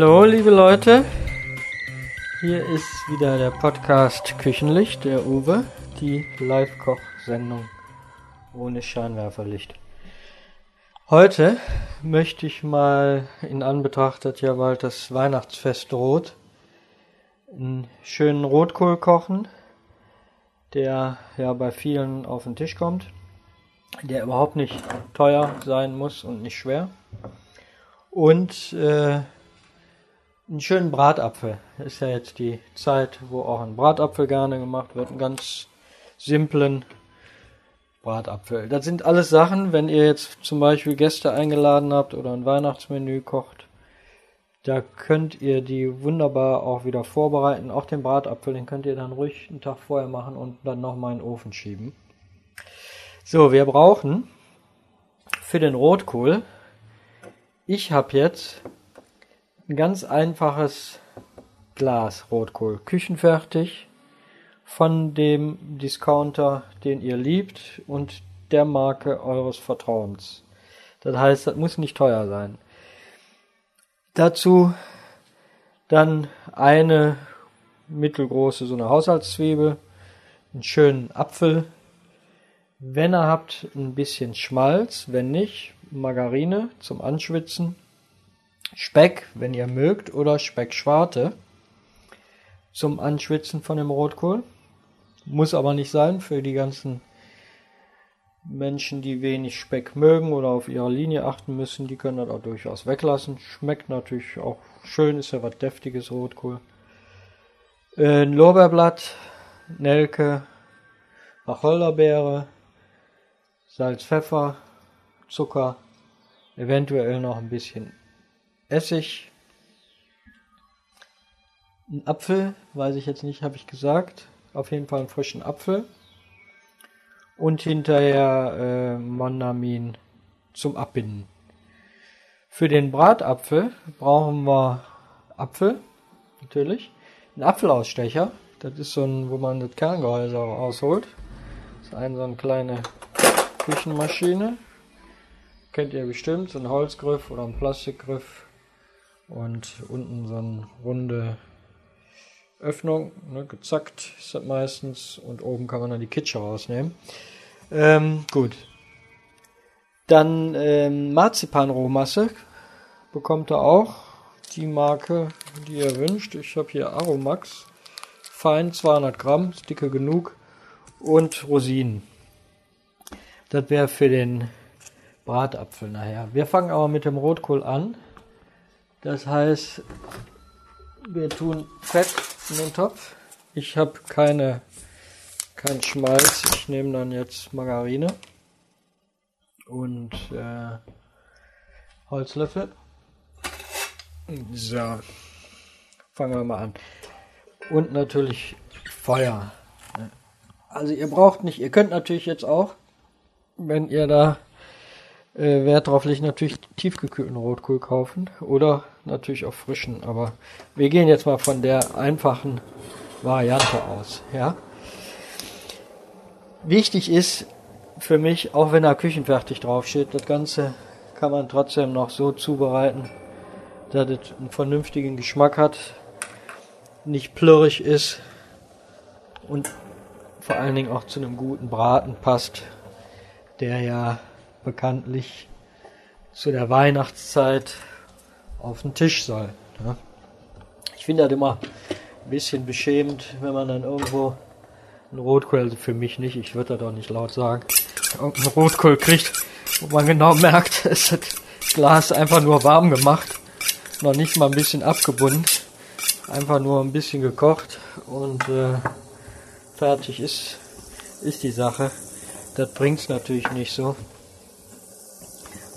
Hallo, liebe Leute. Hier ist wieder der Podcast Küchenlicht, der Uwe, die Live-Koch-Sendung ohne Scheinwerferlicht. Heute möchte ich mal in Anbetracht, dass ja bald das Weihnachtsfest droht, einen schönen Rotkohl kochen, der ja bei vielen auf den Tisch kommt, der überhaupt nicht teuer sein muss und nicht schwer. Und äh, einen schönen Bratapfel. Ist ja jetzt die Zeit, wo auch ein Bratapfel gerne gemacht wird. Einen ganz simplen Bratapfel. Das sind alles Sachen, wenn ihr jetzt zum Beispiel Gäste eingeladen habt oder ein Weihnachtsmenü kocht, da könnt ihr die wunderbar auch wieder vorbereiten. Auch den Bratapfel, den könnt ihr dann ruhig einen Tag vorher machen und dann nochmal in den Ofen schieben. So, wir brauchen für den Rotkohl, ich habe jetzt ein ganz einfaches Glas Rotkohl, küchenfertig, von dem Discounter, den ihr liebt und der Marke eures Vertrauens. Das heißt, das muss nicht teuer sein. Dazu dann eine mittelgroße, so eine Haushaltszwiebel, einen schönen Apfel. Wenn ihr habt, ein bisschen Schmalz, wenn nicht, Margarine zum Anschwitzen Speck, wenn ihr mögt, oder Speckschwarte zum Anschwitzen von dem Rotkohl. Muss aber nicht sein für die ganzen Menschen, die wenig Speck mögen oder auf ihre Linie achten müssen, die können das auch durchaus weglassen. Schmeckt natürlich auch schön, ist ja was deftiges Rotkohl. Äh, ein Lorbeerblatt, Nelke, Wacholderbeere, Salz, Pfeffer, Zucker, eventuell noch ein bisschen Essig, ein Apfel, weiß ich jetzt nicht, habe ich gesagt. Auf jeden Fall einen frischen Apfel. Und hinterher äh, Monamin zum Abbinden. Für den Bratapfel brauchen wir Apfel, natürlich. Ein Apfelausstecher, das ist so ein, wo man das Kerngehäuse rausholt. Das ist eine so eine kleine Küchenmaschine. Kennt ihr bestimmt, so ein Holzgriff oder ein Plastikgriff und unten so eine runde Öffnung, ne, gezackt ist das meistens und oben kann man dann die Kitsche rausnehmen. Ähm, gut. Dann ähm, Marzipanrohmasse bekommt er auch die Marke, die ihr wünscht. Ich habe hier Aromax, fein 200 Gramm, ist dicke genug und Rosinen. Das wäre für den Bratapfel nachher. Wir fangen aber mit dem Rotkohl an. Das heißt, wir tun Fett in den Topf. Ich habe keine kein Schmalz. Ich nehme dann jetzt Margarine und äh, Holzlöffel. So, fangen wir mal an. Und natürlich Feuer. Also ihr braucht nicht, ihr könnt natürlich jetzt auch, wenn ihr da äh, Wert drauf legt, natürlich tiefgekühlten Rotkohl kaufen oder natürlich auch frischen. Aber wir gehen jetzt mal von der einfachen Variante aus. Ja. Wichtig ist für mich, auch wenn da küchenfertig draufsteht, das Ganze kann man trotzdem noch so zubereiten, dass es einen vernünftigen Geschmack hat, nicht plörrig ist und vor allen Dingen auch zu einem guten Braten passt, der ja bekanntlich zu der Weihnachtszeit auf den Tisch soll. Ne? Ich finde das immer ein bisschen beschämend, wenn man dann irgendwo einen Rotkohl, also für mich nicht, ich würde das auch nicht laut sagen, irgendeinen Rotkohl kriegt, wo man genau merkt, es hat Glas einfach nur warm gemacht, noch nicht mal ein bisschen abgebunden, einfach nur ein bisschen gekocht und äh, fertig ist, ist die Sache. Das bringt es natürlich nicht so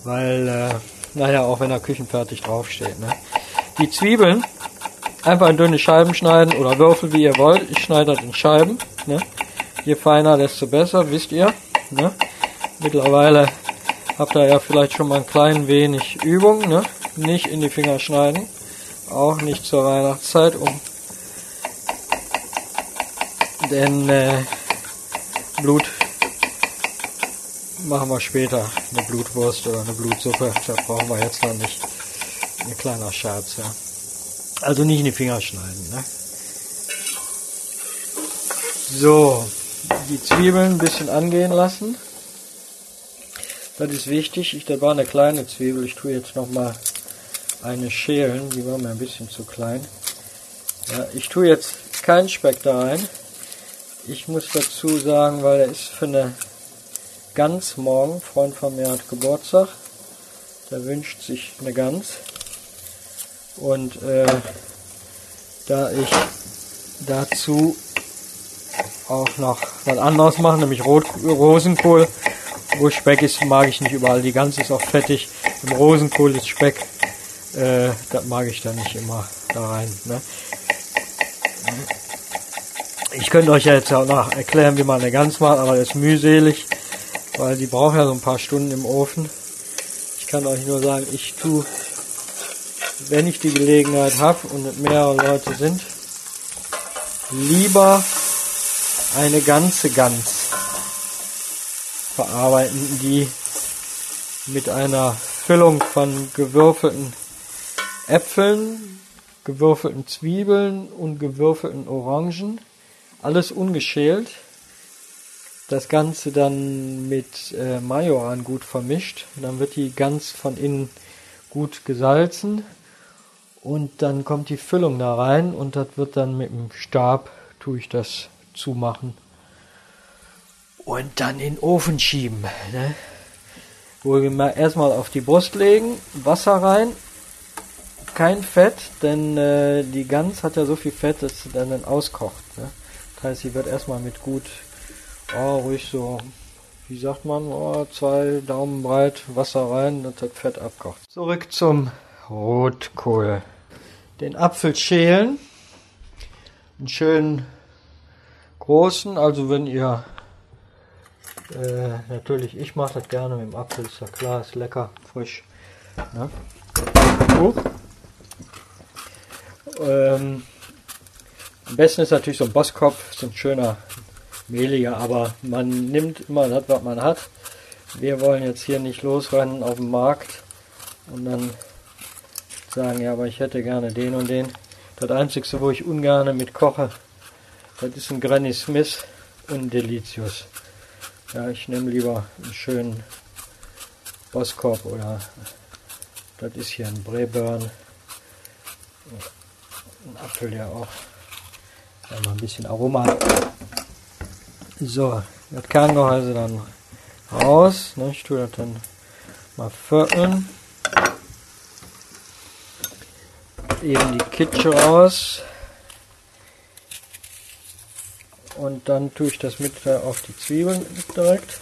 weil, äh, naja, auch wenn er küchenfertig draufsteht. Ne? Die Zwiebeln einfach in dünne Scheiben schneiden oder Würfel, wie ihr wollt. Ich schneide das in Scheiben. Ne? Je feiner, desto besser, wisst ihr. Ne? Mittlerweile habt ihr ja vielleicht schon mal ein klein wenig Übung. Ne? Nicht in die Finger schneiden. Auch nicht zur Weihnachtszeit, um denn äh, Blut machen wir später eine Blutwurst oder eine Blutsuppe. Da brauchen wir jetzt noch nicht. Ein kleiner Scherz, ja. Also nicht in die Finger schneiden. Ne? So, die Zwiebeln ein bisschen angehen lassen. Das ist wichtig. Ich, das war eine kleine Zwiebel. Ich tue jetzt noch mal eine schälen. Die war mir ein bisschen zu klein. Ja, ich tue jetzt keinen Speck da rein. Ich muss dazu sagen, weil er ist für eine Gans morgen. Ein Freund von mir hat Geburtstag. Der wünscht sich eine Gans. Und äh, da ich dazu auch noch was anderes mache, nämlich Rot Rosenkohl, wo Speck ist, mag ich nicht überall. Die Gans ist auch fettig. Im Rosenkohl ist Speck. Äh, das mag ich da nicht immer da rein. Ne? Ich könnte euch ja jetzt auch noch erklären, wie man eine Gans macht, aber das ist mühselig, weil die braucht ja so ein paar Stunden im Ofen. Ich kann euch nur sagen, ich tue, wenn ich die Gelegenheit habe und mehrere Leute sind, lieber eine ganze Gans verarbeiten, die mit einer Füllung von gewürfelten Äpfeln, gewürfelten Zwiebeln und gewürfelten Orangen, alles ungeschält. Das Ganze dann mit äh, Majoran gut vermischt. Dann wird die ganz von innen gut gesalzen und dann kommt die Füllung da rein und das wird dann mit dem Stab tue ich das zumachen und dann in den Ofen schieben. Ne? Wohlgemerkt erstmal auf die Brust legen, Wasser rein, kein Fett, denn äh, die Gans hat ja so viel Fett, dass sie dann, dann auskocht. Ne? Das heißt, sie wird erstmal mit gut, oh, ruhig so, wie sagt man, oh, zwei Daumen breit Wasser rein, dass das Fett abkocht. Zurück zum Rotkohl. Den Apfel schälen, einen schönen großen, also wenn ihr äh, natürlich, ich mache das gerne mit dem Apfel, ist ja klar, ist lecker, frisch. Ne? Uh. Ähm, am besten ist natürlich so ein Bosskopf, so ein schöner, mehliger, aber man nimmt immer das, was man hat. Wir wollen jetzt hier nicht losrennen auf dem Markt und dann sagen, ja, aber ich hätte gerne den und den. Das einzige, wo ich ungern mit koche, das ist ein Granny Smith und Delicious. Ja, ich nehme lieber einen schönen Bosskorb oder das ist hier ein Breburn. Ein Apfel ja auch. Ein bisschen Aroma. So, das Kerngehäuse dann raus. Ne, ich tue das dann mal vierteln. Eben die Kitsche raus. und dann tue ich das mit auf die Zwiebeln direkt.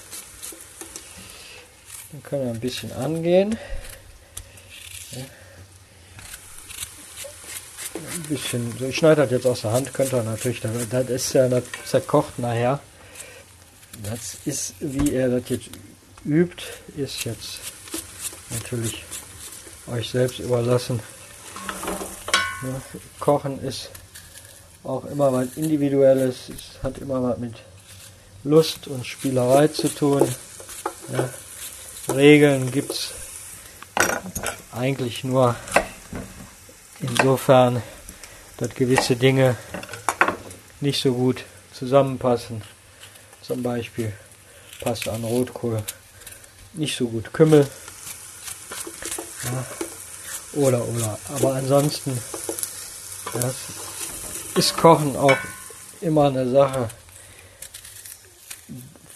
Dann können wir ein bisschen angehen. Ein bisschen, ich schneide das jetzt aus der Hand, könnt natürlich, das ist ja zerkocht nachher. Das ist, wie er das jetzt übt, ist jetzt natürlich euch selbst überlassen. Kochen ist auch immer was Individuelles, es hat immer was mit Lust und Spielerei zu tun. Ja. Regeln gibt es eigentlich nur insofern, dass gewisse Dinge nicht so gut zusammenpassen. Zum Beispiel passt an Rotkohl nicht so gut Kümmel. Ja. Oder, oder. Aber ansonsten, ja, ist Kochen auch immer eine Sache,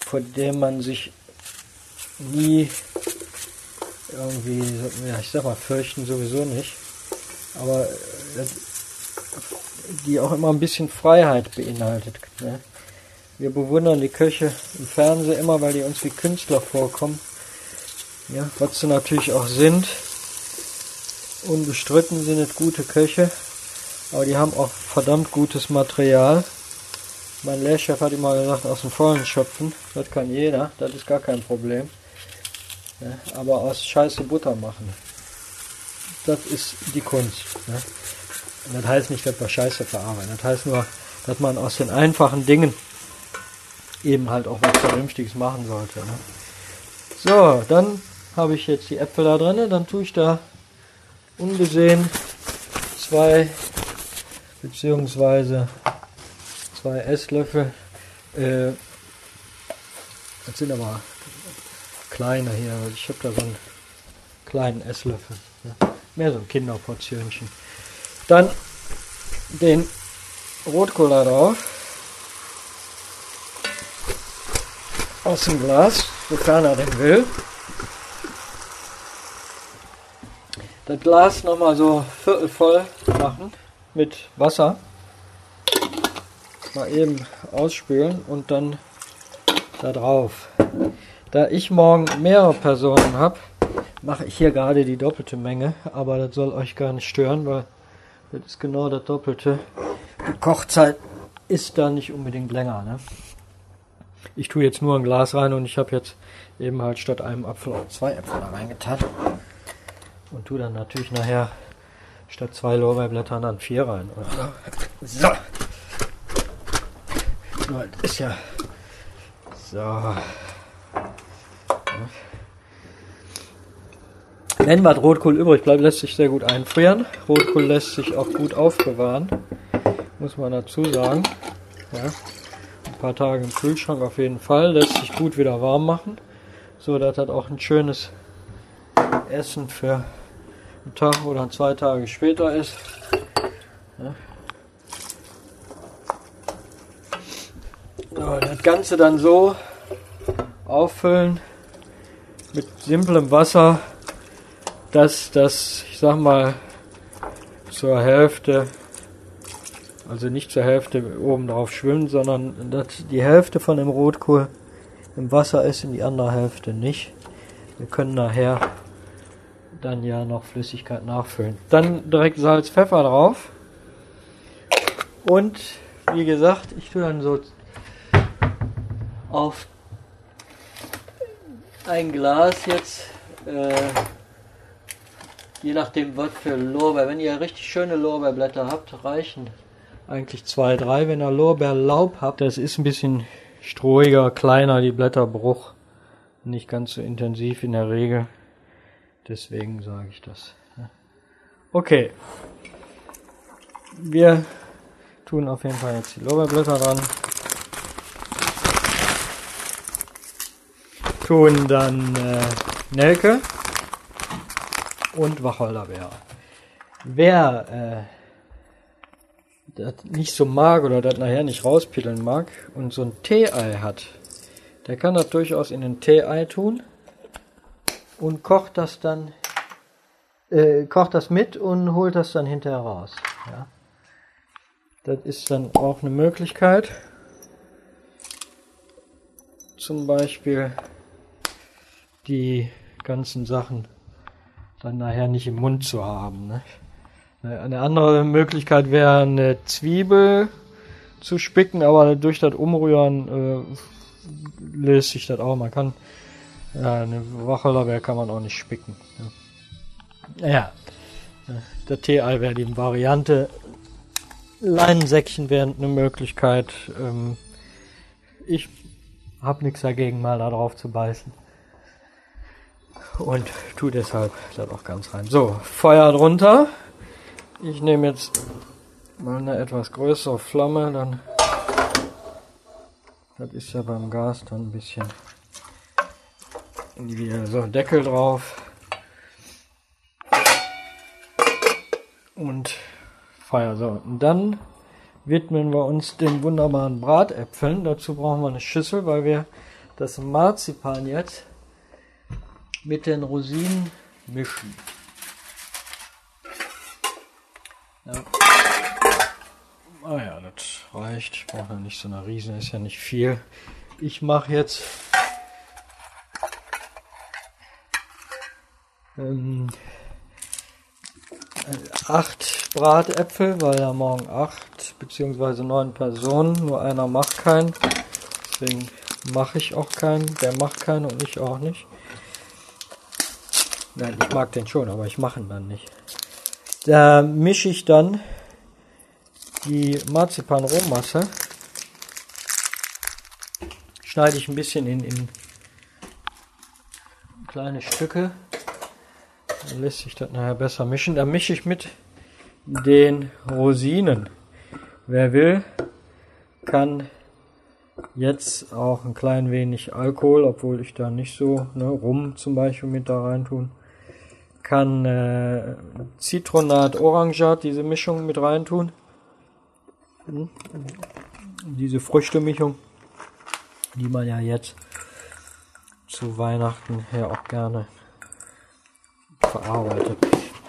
vor der man sich nie irgendwie, ja, ich sag mal, fürchten sowieso nicht, aber äh, die auch immer ein bisschen Freiheit beinhaltet. Ne? Wir bewundern die Köche im Fernsehen immer, weil die uns wie Künstler vorkommen. Ja, was sie natürlich auch sind. Unbestritten sind es gute Köche. Aber die haben auch verdammt gutes Material. Mein Lehrchef hat immer gesagt, aus dem Vollen schöpfen. Das kann jeder, das ist gar kein Problem. Ja, aber aus Scheiße Butter machen. Das ist die Kunst. Ne? das heißt nicht, dass wir Scheiße verarbeiten. Das heißt nur, dass man aus den einfachen Dingen eben halt auch was Vernünftiges machen sollte. Ne? So, dann habe ich jetzt die Äpfel da drin. Dann tue ich da ungesehen zwei beziehungsweise zwei Esslöffel. Äh, das sind aber kleine hier. Ich habe da so einen kleinen Esslöffel. Ja. Mehr so ein Kinderportionchen. Dann den Rotkohl da drauf. Aus dem Glas, sofern er denn will. Das Glas nochmal so viertel voll machen mit Wasser. Mal eben ausspülen und dann da drauf. Da ich morgen mehrere Personen habe, mache ich hier gerade die doppelte Menge, aber das soll euch gar nicht stören, weil das ist genau das Doppelte. Die Kochzeit ist da nicht unbedingt länger. Ne? Ich tue jetzt nur ein Glas rein und ich habe jetzt eben halt statt einem Apfel auch zwei Äpfel da reingetan. Und tue dann natürlich nachher statt zwei Lorbeerblättern dann vier rein. So. so. Ist ja. So. Wenn was Rotkohl übrig bleibt, lässt sich sehr gut einfrieren. Rotkohl lässt sich auch gut aufbewahren. Muss man dazu sagen. Ja. Paar Tage im Kühlschrank auf jeden Fall. Lässt sich gut wieder warm machen. So, das hat auch ein schönes Essen für einen Tag oder zwei Tage später ist. So, das Ganze dann so auffüllen mit simplem Wasser, dass das, ich sag mal, zur Hälfte, also nicht zur Hälfte oben drauf schwimmt, sondern dass die Hälfte von dem Rotkohl im Wasser ist und die andere Hälfte nicht. Wir können nachher dann ja noch Flüssigkeit nachfüllen. Dann direkt Salz, Pfeffer drauf. Und wie gesagt, ich tue dann so auf ein Glas jetzt, äh, je nachdem was für Lorbeer. Wenn ihr richtig schöne Lorbeerblätter habt, reichen eigentlich zwei, drei. Wenn ihr Lorbeerlaub habt, das ist ein bisschen strohiger, kleiner, die Blätterbruch. Nicht ganz so intensiv in der Regel. Deswegen sage ich das. Okay. Wir tun auf jeden Fall jetzt die Lorbeerblätter dran. Tun dann äh, Nelke und Wacholderbeere. Wer äh, das nicht so mag oder das nachher nicht rauspitteln mag und so ein Tee-Ei hat, der kann das durchaus in ein Tee-Ei tun und kocht das dann, äh, kocht das mit und holt das dann hinterher raus. Ja. Das ist dann auch eine Möglichkeit. Zum Beispiel die ganzen Sachen dann nachher nicht im Mund zu haben. Ne? Eine andere Möglichkeit wäre eine Zwiebel zu spicken, aber durch das Umrühren äh, löst sich das auch. Man kann ja, eine Wacholderbeer kann man auch nicht spicken. Ja, ja. der Tee-Ei wäre die Variante. Leinensäckchen wären eine Möglichkeit. Ähm, ich habe nichts dagegen, mal da drauf zu beißen. Und tu deshalb das auch ganz rein. So, Feuer drunter. Ich nehme jetzt mal eine etwas größere Flamme, dann das ist ja beim Gas dann ein bisschen wieder so Deckel drauf. Und Feuer. So, und dann widmen wir uns den wunderbaren Bratäpfeln. Dazu brauchen wir eine Schüssel, weil wir das Marzipan jetzt mit den Rosinen mischen. Ja. Ah ja, das reicht. Ich brauche ja nicht so eine Riesen, ist ja nicht viel. Ich mache jetzt ähm, acht Bratäpfel, weil ja morgen acht beziehungsweise neun Personen, nur einer macht keinen. Deswegen mache ich auch keinen. Der macht keinen und ich auch nicht. Nein, ich mag den schon, aber ich mache ihn dann nicht. Da mische ich dann die Marzipan-Rohmasse. Schneide ich ein bisschen in, in kleine Stücke. Dann lässt sich das nachher besser mischen. Da mische ich mit den Rosinen. Wer will, kann jetzt auch ein klein wenig Alkohol, obwohl ich da nicht so, ne, Rum zum Beispiel mit da rein tun. Kann äh, Zitronat Orangat, diese Mischung mit rein tun. Hm. Diese Früchtemischung, die man ja jetzt zu Weihnachten her auch gerne verarbeitet.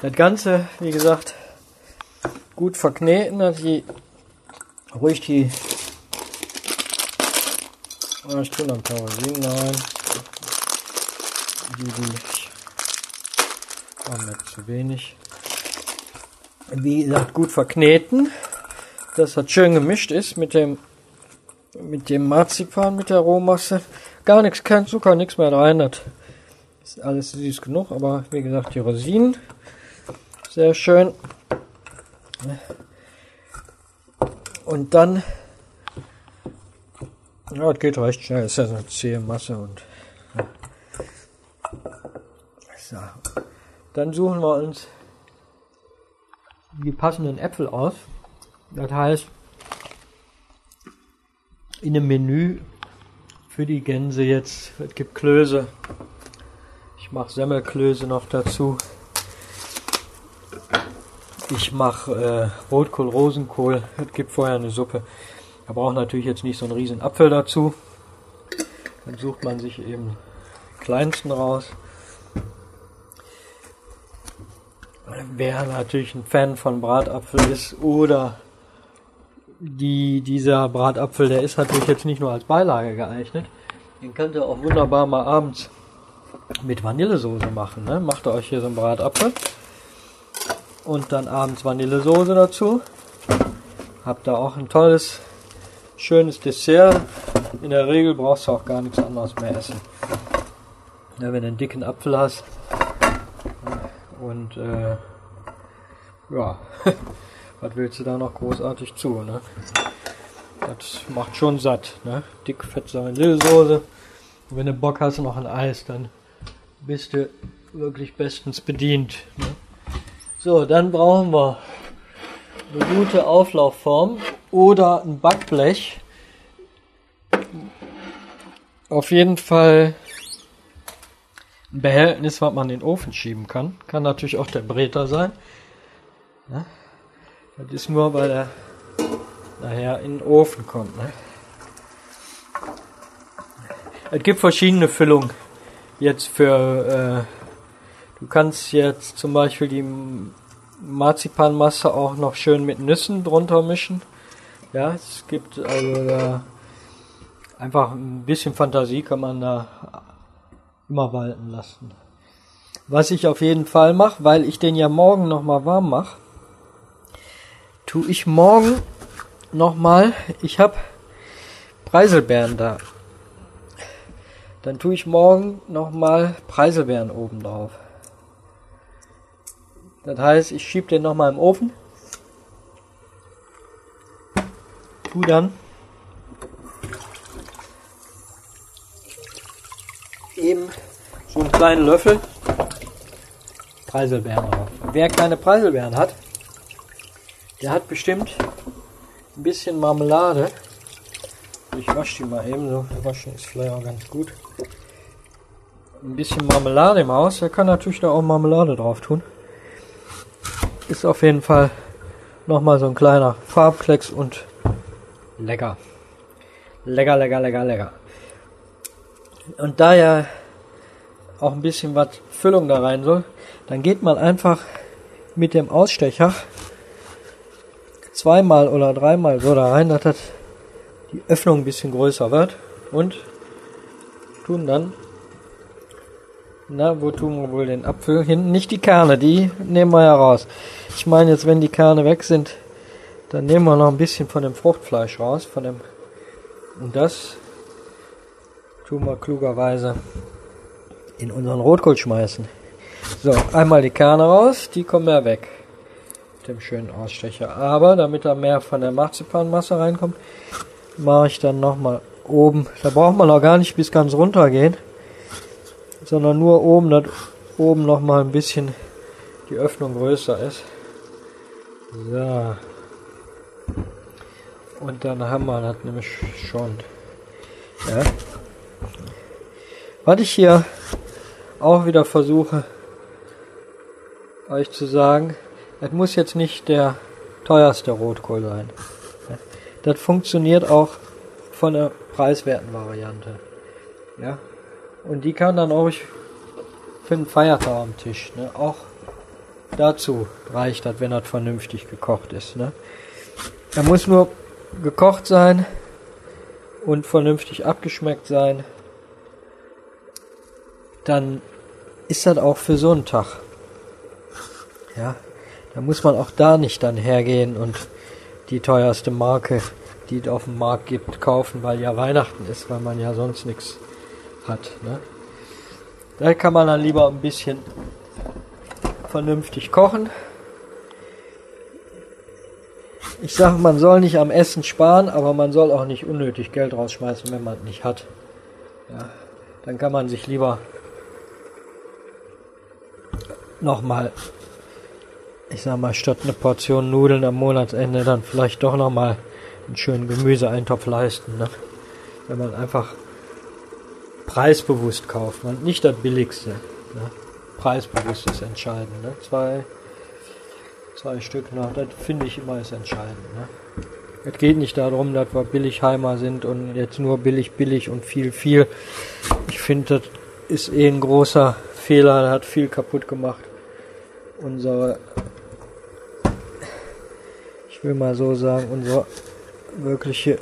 Das Ganze, wie gesagt, gut verkneten, dass die ruhig die ich tue paar Rosinen rein. Die, die war mir zu wenig. Wie gesagt, gut verkneten, dass das schön gemischt ist mit dem mit dem Marzipan, mit der Rohmasse. Gar nichts, kein Zucker, nichts mehr rein. Das ist alles süß genug, aber wie gesagt, die Rosinen sehr schön. Und dann ja, das geht recht schnell. Ist ja so eine zähe Masse und. Ja. So. Dann suchen wir uns die passenden Äpfel aus. Das heißt, in einem Menü für die Gänse jetzt, es gibt Klöße. Ich mache Semmelklöße noch dazu. Ich mache äh, Rotkohl, Rosenkohl. Es gibt vorher eine Suppe. Man braucht natürlich jetzt nicht so einen riesen Apfel dazu. Dann sucht man sich eben kleinsten raus. Wer natürlich ein Fan von Bratapfel ist oder die, dieser Bratapfel, der ist natürlich jetzt nicht nur als Beilage geeignet. Den könnt ihr auch wunderbar mal abends mit Vanillesoße machen. Ne? Macht ihr euch hier so einen Bratapfel und dann abends Vanillesoße dazu. Habt ihr auch ein tolles schönes Dessert. In der Regel brauchst du auch gar nichts anderes mehr essen. Ja, wenn du einen dicken Apfel hast und äh, ja, was willst du da noch großartig zu? Ne? Das macht schon satt. Ne? Dick, fett Vanillesoße. Und wenn du Bock hast noch ein Eis, dann bist du wirklich bestens bedient. Ne? So, dann brauchen wir eine gute Auflaufform oder ein Backblech. Auf jeden Fall ein Behältnis, was man in den Ofen schieben kann. Kann natürlich auch der Breter sein. Ja, das ist nur, weil er nachher in den Ofen kommt. Ne? Es gibt verschiedene Füllungen jetzt für. Äh, du kannst jetzt zum Beispiel die Marzipanmasse auch noch schön mit Nüssen drunter mischen. Ja, es gibt also da einfach ein bisschen Fantasie kann man da immer walten lassen. Was ich auf jeden Fall mache, weil ich den ja morgen nochmal warm mache, tue ich morgen nochmal, ich habe Preiselbeeren da. Dann tue ich morgen nochmal Preiselbeeren oben drauf. Das heißt, ich schiebe den nochmal im Ofen tu dann eben so einen kleinen Löffel Preiselbeeren drauf. Wer keine Preiselbeeren hat, der hat bestimmt ein bisschen Marmelade. Ich wasche die mal eben so. Waschen ist vielleicht auch ganz gut. Ein bisschen Marmelade im Haus. Er kann natürlich da auch Marmelade drauf tun. Ist auf jeden Fall nochmal so ein kleiner Farbklecks und Lecker. Lecker, lecker, lecker, lecker. Und da ja auch ein bisschen was Füllung da rein soll, dann geht man einfach mit dem Ausstecher zweimal oder dreimal so da rein, dass das die Öffnung ein bisschen größer wird und tun dann na, wo tun wir wohl den Apfel? Hinten nicht die Kerne, die nehmen wir ja raus. Ich meine jetzt, wenn die Kerne weg sind, dann nehmen wir noch ein bisschen von dem Fruchtfleisch raus, von dem und das tun wir klugerweise in unseren Rotkohl schmeißen. So, einmal die Kerne raus, die kommen ja weg. Mit dem schönen Ausstecher. Aber damit da mehr von der Marzipanmasse reinkommt, mache ich dann nochmal oben. Da braucht man auch gar nicht bis ganz runter gehen, sondern nur oben, dass oben nochmal ein bisschen die Öffnung größer ist So. Und dann haben wir das nämlich schon. Ja. Was ich hier auch wieder versuche, euch zu sagen, das muss jetzt nicht der teuerste Rotkohl sein. Das funktioniert auch von der preiswerten Variante. Ja. Und die kann dann auch für einen Feiertag am Tisch. Ne? Auch dazu reicht das, wenn das vernünftig gekocht ist. Ne? Er muss nur gekocht sein und vernünftig abgeschmeckt sein. Dann ist das auch für so einen Tag. Ja, da muss man auch da nicht dann hergehen und die teuerste Marke, die es auf dem Markt gibt, kaufen, weil ja Weihnachten ist, weil man ja sonst nichts hat. Ne? Da kann man dann lieber ein bisschen vernünftig kochen. Ich sage, man soll nicht am Essen sparen, aber man soll auch nicht unnötig Geld rausschmeißen, wenn man es nicht hat. Ja, dann kann man sich lieber nochmal, ich sag mal, statt eine Portion Nudeln am Monatsende dann vielleicht doch nochmal einen schönen Gemüseeintopf leisten. Ne? Wenn man einfach preisbewusst kauft man nicht das billigste. Ne? Preisbewusst ist entscheidend. Ne? Zwei, zwei Stück noch, das finde ich immer ist entscheidend. Ne? Es geht nicht darum, dass wir Billigheimer sind und jetzt nur billig, billig und viel, viel. Ich finde, das ist eh ein großer Fehler, hat viel kaputt gemacht. Unsere, ich will mal so sagen, unsere wirkliche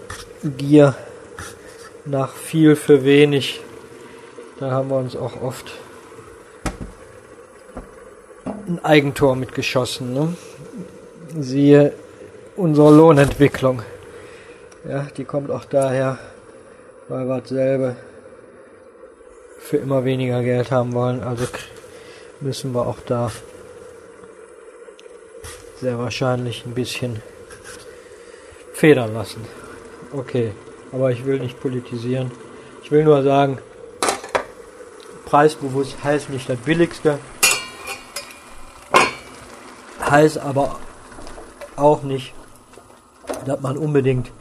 Gier nach viel für wenig da haben wir uns auch oft ein Eigentor mitgeschossen. Ne? Siehe unsere Lohnentwicklung. Ja, die kommt auch daher, weil wir dasselbe für immer weniger Geld haben wollen. Also müssen wir auch da sehr wahrscheinlich ein bisschen federn lassen. Okay, aber ich will nicht politisieren. Ich will nur sagen, preisbewusst heißt nicht das billigste, heißt aber auch nicht, dass man unbedingt,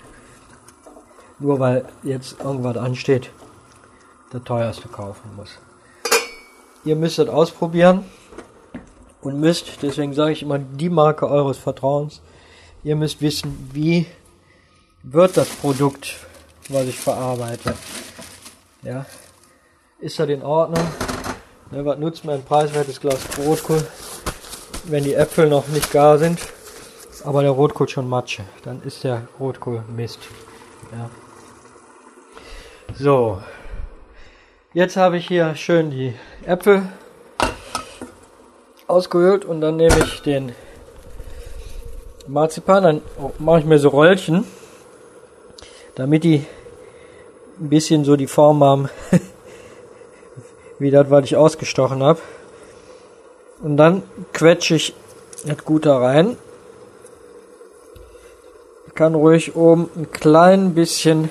nur weil jetzt irgendwas ansteht, der teuerste kaufen muss. Ihr müsst es ausprobieren und müsst, deswegen sage ich immer, die Marke eures Vertrauens, ihr müsst wissen, wie wird das Produkt, was ich verarbeite. Ja, ist das in Ordnung. Ne, was nutzt mir ein preiswertes Glas Rotkohl, wenn die Äpfel noch nicht gar sind, aber der Rotkohl schon Matsche. Dann ist der Rotkohl Mist. Ja. So, jetzt habe ich hier schön die Äpfel ausgehöhlt und dann nehme ich den Marzipan, dann mache ich mir so Röllchen, damit die ein bisschen so die Form haben wie das, was ich ausgestochen habe. Und dann quetsche ich das gut da rein. Kann ruhig oben ein klein bisschen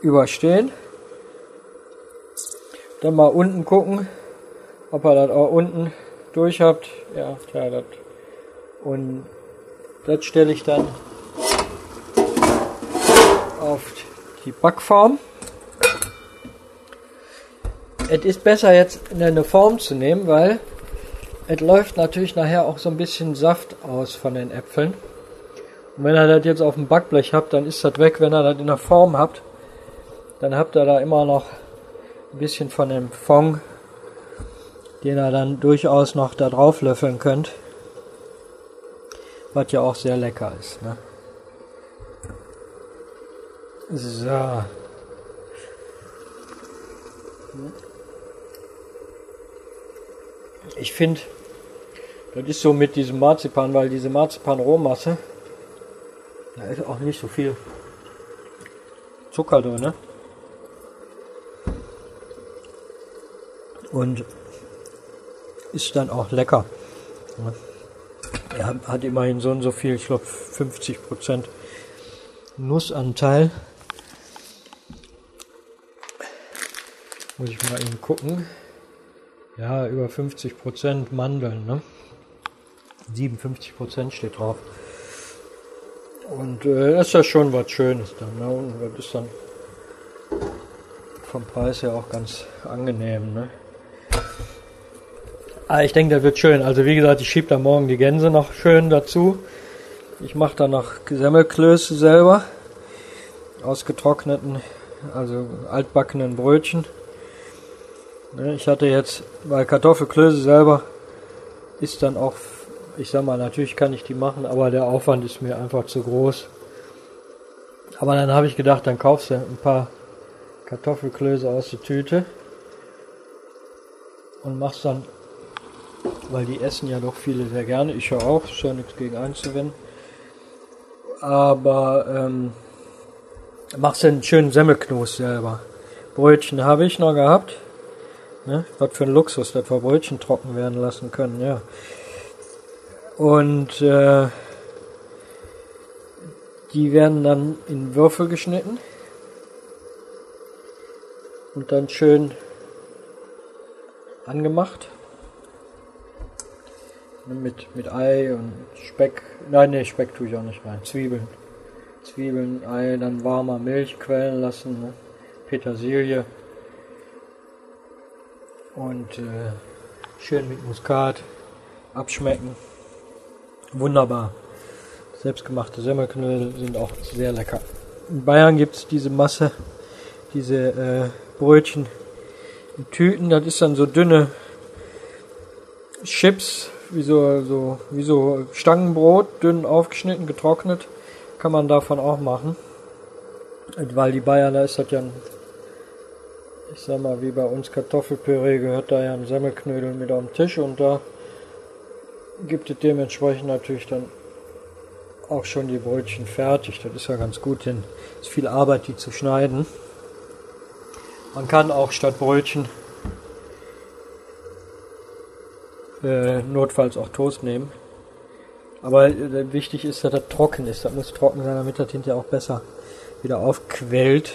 überstehen. Dann mal unten gucken, ob ihr das auch unten durch habt. Ja, klar, das. Und das stelle ich dann auf die Backform es ist besser jetzt eine Form zu nehmen, weil es läuft natürlich nachher auch so ein bisschen Saft aus von den Äpfeln. Und wenn ihr das jetzt auf dem Backblech habt, dann ist das weg. Wenn ihr das in der Form habt, dann habt ihr da immer noch ein bisschen von dem Fond, den ihr dann durchaus noch da drauf löffeln könnt. Was ja auch sehr lecker ist. Ne? So. Ich finde, das ist so mit diesem Marzipan, weil diese Marzipan-Rohmasse, da ist auch nicht so viel Zucker drin, ne? Und ist dann auch lecker. Er hat immerhin so und so viel, ich glaube 50% Nussanteil. Muss ich mal eben gucken. Ja, über 50 Prozent Mandeln, ne? 57% steht drauf. Und äh, das ist ja schon was Schönes dann. Ne? Und das ist dann vom Preis her auch ganz angenehm. Ne? Ah, ich denke, das wird schön. Also wie gesagt, ich schiebe da morgen die Gänse noch schön dazu. Ich mache da noch Semmelklöße selber. Ausgetrockneten, also altbackenen Brötchen. Ne, ich hatte jetzt bei Kartoffelklöße selber ist dann auch, ich sag mal, natürlich kann ich die machen, aber der Aufwand ist mir einfach zu groß. Aber dann habe ich gedacht, dann kaufst du ein paar Kartoffelklöße aus der Tüte und machst dann, weil die essen ja doch viele sehr gerne, ich ja auch, ist ja nichts gegen einzuwenden. Aber ähm, machst du einen schönen Semmelknus selber. Brötchen habe ich noch gehabt. Ne? Was für ein Luxus, dass wir Brötchen trocken werden lassen können, ja. Und äh, die werden dann in Würfel geschnitten und dann schön angemacht. Mit, mit Ei und Speck. Nein, nee, Speck tue ich auch nicht rein. Zwiebeln. Zwiebeln, Ei, dann warmer Milch quellen lassen. Ne? Petersilie. Und äh, schön mit Muskat abschmecken. Wunderbar. Selbstgemachte Semmelknödel sind auch sehr lecker. In Bayern gibt es diese Masse, diese äh, Brötchen in Tüten. Das ist dann so dünne Chips, wie so, so, wie so Stangenbrot, dünn aufgeschnitten, getrocknet. Kann man davon auch machen. Weil die Bayern, da ist das ja ein ich sag mal, wie bei uns Kartoffelpüree gehört da ja ein Semmelknödel mit am Tisch und da gibt es dementsprechend natürlich dann auch schon die Brötchen fertig. Das ist ja ganz gut, denn es ist viel Arbeit, die zu schneiden. Man kann auch statt Brötchen äh, notfalls auch Toast nehmen. Aber äh, wichtig ist, dass das trocken ist. Das muss trocken sein, damit das hinterher auch besser wieder aufquellt.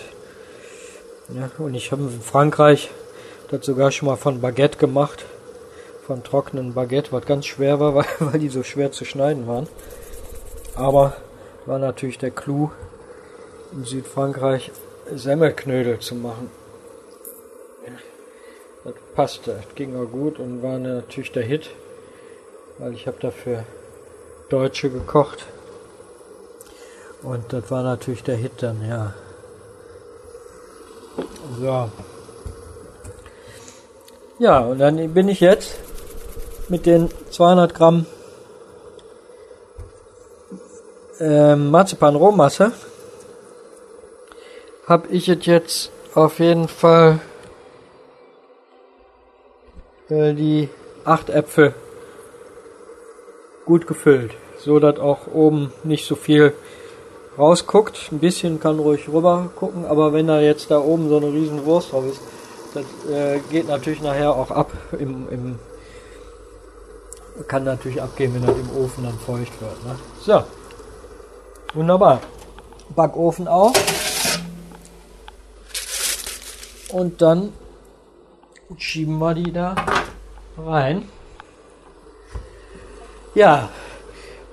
Ja, und ich habe in Frankreich das sogar schon mal von Baguette gemacht. Von trockenen Baguette, was ganz schwer war, weil, weil die so schwer zu schneiden waren. Aber war natürlich der Clou in Südfrankreich Semmelknödel zu machen. Passte, ging auch gut und war natürlich der Hit, weil ich habe dafür Deutsche gekocht. Und das war natürlich der Hit dann, ja. So. Ja, und dann bin ich jetzt mit den 200 Gramm äh, Marzipan-Rohmasse habe ich es jetzt auf jeden Fall äh, die acht Äpfel gut gefüllt, so dass auch oben nicht so viel rausguckt. Ein bisschen kann ruhig rüber gucken, aber wenn da jetzt da oben so eine riesen Wurst drauf ist, das äh, geht natürlich nachher auch ab im, im kann natürlich abgehen, wenn das im Ofen dann feucht wird. Ne? So, wunderbar. Backofen auf. Und dann schieben wir die da rein. Ja,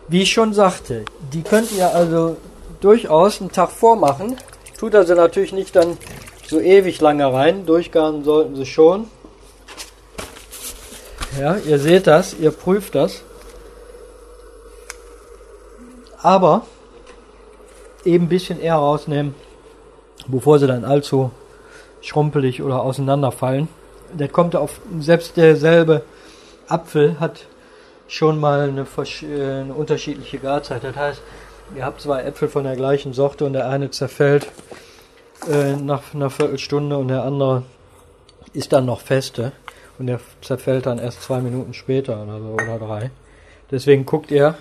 wie ich schon sagte, die könnt ihr also durchaus einen Tag vormachen. Tut also natürlich nicht dann so ewig lange rein. Durchgaren sollten sie schon. Ja, ihr seht das, ihr prüft das. Aber eben ein bisschen eher rausnehmen, bevor sie dann allzu schrumpelig oder auseinanderfallen. Der kommt auf, selbst derselbe Apfel hat schon mal eine, äh, eine unterschiedliche Garzeit. Das heißt, Ihr habt zwei Äpfel von der gleichen Sorte und der eine zerfällt äh, nach einer Viertelstunde und der andere ist dann noch feste und der zerfällt dann erst zwei Minuten später oder so oder drei. Deswegen guckt ihr,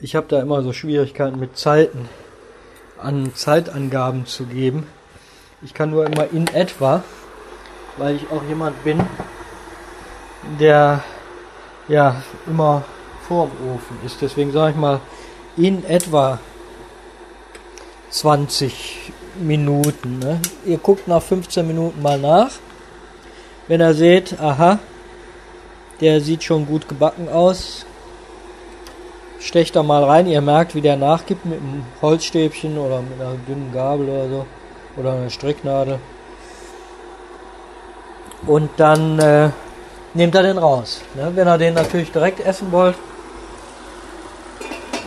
ich habe da immer so Schwierigkeiten mit Zeiten, an Zeitangaben zu geben. Ich kann nur immer in etwa, weil ich auch jemand bin, der ja immer vorm Ofen ist. Deswegen sage ich mal in etwa 20 Minuten. Ne? Ihr guckt nach 15 Minuten mal nach. Wenn ihr seht, aha, der sieht schon gut gebacken aus, stecht da mal rein. Ihr merkt, wie der nachgibt mit einem Holzstäbchen oder mit einer dünnen Gabel oder so. Oder einer Stricknadel. Und dann äh, nehmt ihr den raus. Ne? Wenn ihr den natürlich direkt essen wollt,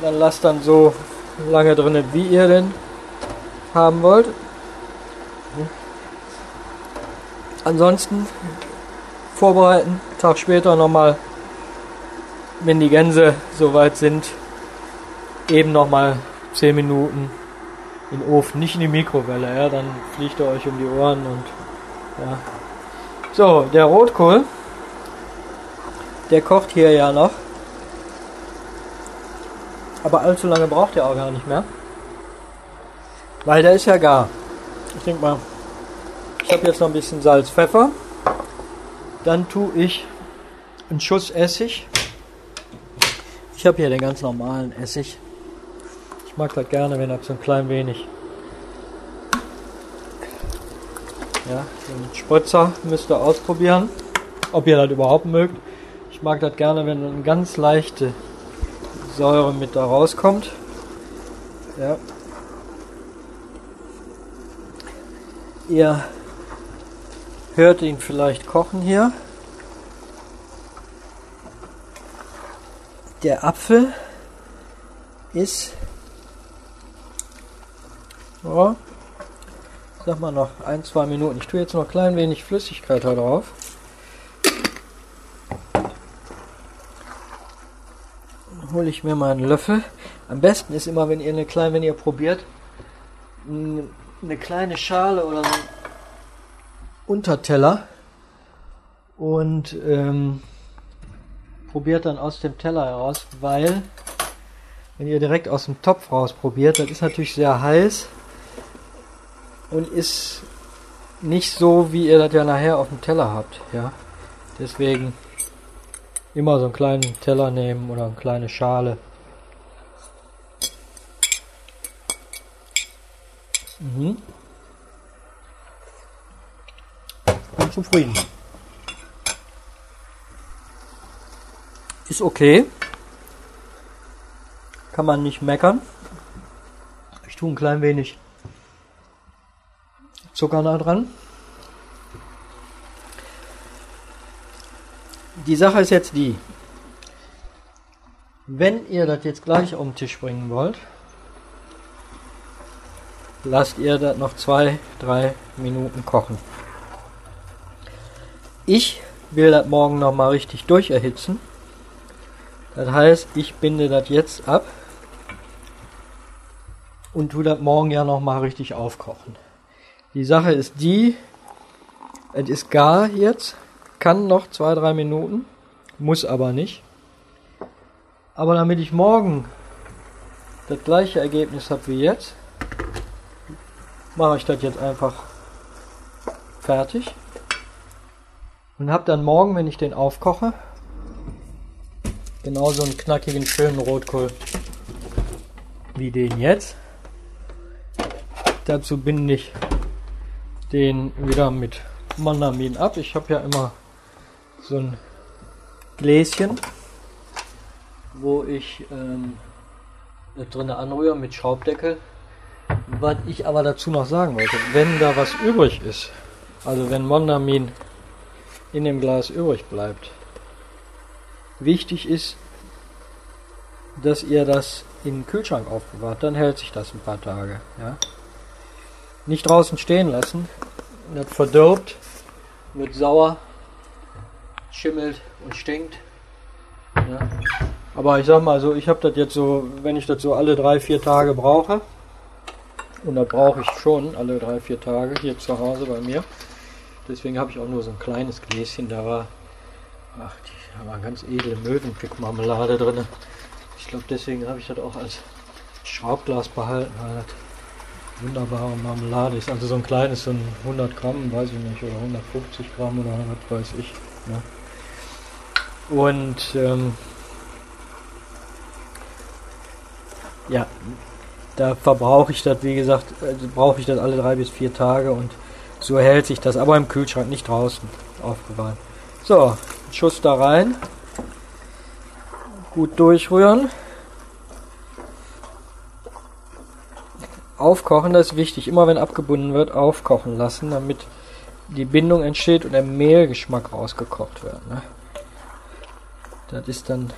dann lasst dann so lange drin, wie ihr den haben wollt. Ansonsten vorbereiten, Tag später nochmal, wenn die Gänse soweit sind, eben nochmal 10 Minuten in den Ofen, nicht in die Mikrowelle, ja, dann fliegt er euch um die Ohren und ja. So, der Rotkohl, der kocht hier ja noch. Aber allzu lange braucht er auch gar nicht mehr. Weil der ist ja gar. Ich denke mal, ich habe jetzt noch ein bisschen Salz, Pfeffer. Dann tue ich einen Schuss Essig. Ich habe hier den ganz normalen Essig. Ich mag das gerne, wenn das so ein klein wenig. Ja, den Spritzer müsst ihr ausprobieren, ob ihr das überhaupt mögt. Ich mag das gerne, wenn eine ganz leichte Säure mit da rauskommt. Ja. Ihr hört ihn vielleicht kochen hier. Der Apfel ist, oh, sag mal noch ein, zwei Minuten. Ich tue jetzt noch ein klein wenig Flüssigkeit da drauf. hole ich mir mal einen Löffel. Am besten ist immer, wenn ihr eine kleine, wenn ihr probiert, eine kleine Schale oder so ein Unterteller und ähm, probiert dann aus dem Teller heraus, weil wenn ihr direkt aus dem Topf raus probiert, das ist natürlich sehr heiß und ist nicht so, wie ihr das ja nachher auf dem Teller habt, ja. Deswegen Immer so einen kleinen Teller nehmen oder eine kleine Schale. Mhm. Bin zufrieden. Ist okay. Kann man nicht meckern. Ich tue ein klein wenig Zucker da dran. die Sache ist jetzt die, wenn ihr das jetzt gleich um den Tisch bringen wollt, lasst ihr das noch zwei, drei Minuten kochen. Ich will das morgen noch mal richtig durcherhitzen. Das heißt, ich binde das jetzt ab und tu das morgen ja noch mal richtig aufkochen. Die Sache ist die, es ist gar jetzt, kann noch zwei, drei Minuten, muss aber nicht. Aber damit ich morgen das gleiche Ergebnis habe wie jetzt, mache ich das jetzt einfach fertig. Und habe dann morgen, wenn ich den aufkoche, genauso einen knackigen, schönen Rotkohl wie den jetzt. Dazu binde ich den wieder mit Monamin ab. Ich habe ja immer so ein Gläschen, wo ich ähm, drin anrühre mit Schraubdeckel. Was ich aber dazu noch sagen wollte, wenn da was übrig ist, also wenn Mondamin in dem Glas übrig bleibt, wichtig ist, dass ihr das in den Kühlschrank aufbewahrt, dann hält sich das ein paar Tage. Ja? Nicht draußen stehen lassen, das verdirbt, wird sauer schimmelt und stinkt. Ja. Aber ich sag mal so, ich habe das jetzt so, wenn ich das so alle drei, vier Tage brauche, und das brauche ich schon alle drei, vier Tage hier zu Hause bei mir. Deswegen habe ich auch nur so ein kleines Gläschen, da war, ach, da war ganz edle Möwenpick-Marmelade drin. Ich glaube, deswegen habe ich das auch als Schraubglas behalten, weil das wunderbare Marmelade ist. Also so ein kleines, so ein 100 Gramm, weiß ich nicht, oder 150 Gramm oder was weiß ich. Ne? Und ähm, ja, da verbrauche ich das, wie gesagt, also brauche ich das alle drei bis vier Tage und so hält sich das, aber im Kühlschrank, nicht draußen aufbewahrt. So, Schuss da rein, gut durchrühren aufkochen, das ist wichtig. Immer wenn abgebunden wird, aufkochen lassen, damit die Bindung entsteht und der Mehlgeschmack rausgekocht wird. Ne? Das ist dann.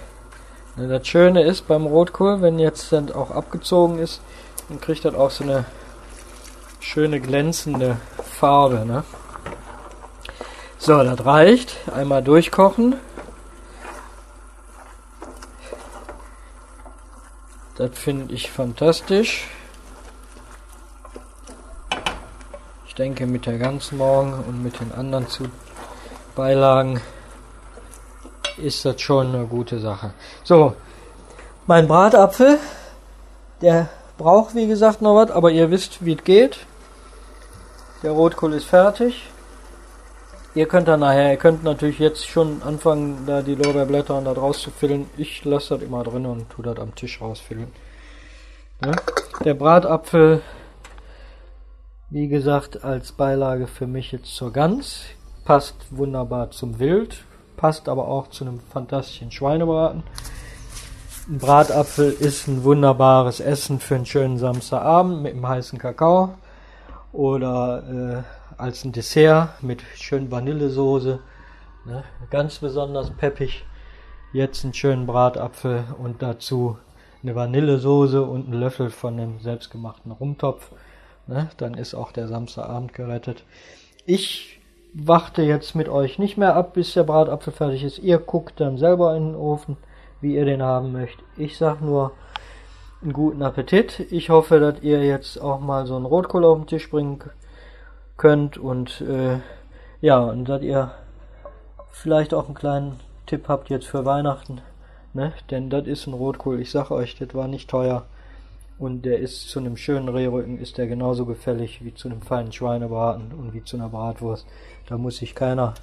Ne, das Schöne ist beim Rotkohl, wenn jetzt dann auch abgezogen ist, dann kriegt das auch so eine schöne glänzende Farbe. Ne? So, das reicht. Einmal durchkochen. Das finde ich fantastisch. Ich denke mit der ganzen Morgen und mit den anderen Beilagen ist das schon eine gute Sache. So, mein Bratapfel, der braucht wie gesagt noch was, aber ihr wisst, wie es geht. Der Rotkohl ist fertig. Ihr könnt dann nachher, ihr könnt natürlich jetzt schon anfangen, da die Lorbeerblätter und da draus zu füllen. Ich lasse das immer drin und tue das am Tisch rausfüllen. Ja? Der Bratapfel, wie gesagt, als Beilage für mich jetzt zur Gans. Passt wunderbar zum Wild, passt aber auch zu einem fantastischen Schweinebraten. Ein Bratapfel ist ein wunderbares Essen für einen schönen Samstagabend mit einem heißen Kakao oder äh, als ein Dessert mit schön Vanillesoße. Ne? Ganz besonders peppig. Jetzt einen schönen Bratapfel und dazu eine Vanillesoße und einen Löffel von dem selbstgemachten Rumtopf. Ne? Dann ist auch der Samstagabend gerettet. Ich warte jetzt mit euch nicht mehr ab, bis der Bratapfel fertig ist. Ihr guckt dann selber in den Ofen, wie ihr den haben möchtet. Ich sag nur einen guten Appetit. Ich hoffe, dass ihr jetzt auch mal so einen Rotkohl auf den Tisch bringen könnt und äh, ja, und dass ihr vielleicht auch einen kleinen Tipp habt jetzt für Weihnachten, ne? Denn das ist ein Rotkohl. Ich sag euch, das war nicht teuer. Und der ist zu einem schönen Rehrücken ist der genauso gefällig wie zu einem feinen Schweinebraten und wie zu einer Bratwurst. Da muss sich keiner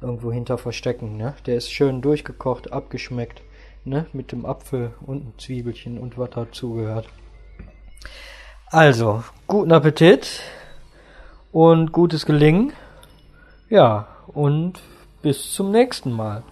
irgendwo hinter verstecken. Ne? Der ist schön durchgekocht, abgeschmeckt, ne? mit dem Apfel und ein Zwiebelchen und was dazugehört. Also, guten Appetit und gutes Gelingen. Ja, und bis zum nächsten Mal.